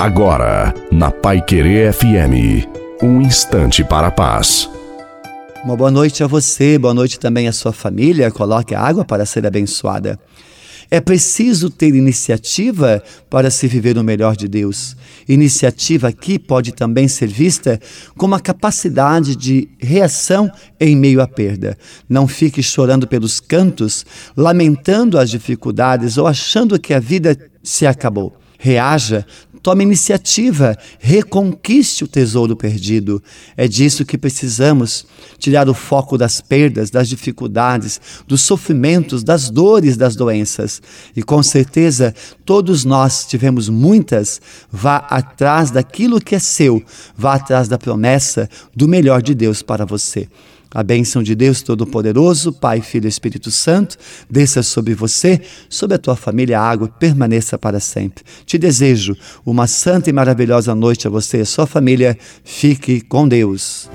Agora, na Pai Querer FM, um instante para a paz. Uma boa noite a você, boa noite também à sua família. Coloque a água para ser abençoada. É preciso ter iniciativa para se viver o melhor de Deus. Iniciativa aqui pode também ser vista como a capacidade de reação em meio à perda. Não fique chorando pelos cantos, lamentando as dificuldades ou achando que a vida se acabou. Reaja, tome iniciativa, reconquiste o tesouro perdido. É disso que precisamos: tirar o foco das perdas, das dificuldades, dos sofrimentos, das dores, das doenças. E com certeza, todos nós tivemos muitas. Vá atrás daquilo que é seu, vá atrás da promessa do melhor de Deus para você. A bênção de Deus Todo-Poderoso, Pai, Filho e Espírito Santo, desça sobre você, sobre a tua família, a água permaneça para sempre. Te desejo uma santa e maravilhosa noite a você e a sua família. Fique com Deus.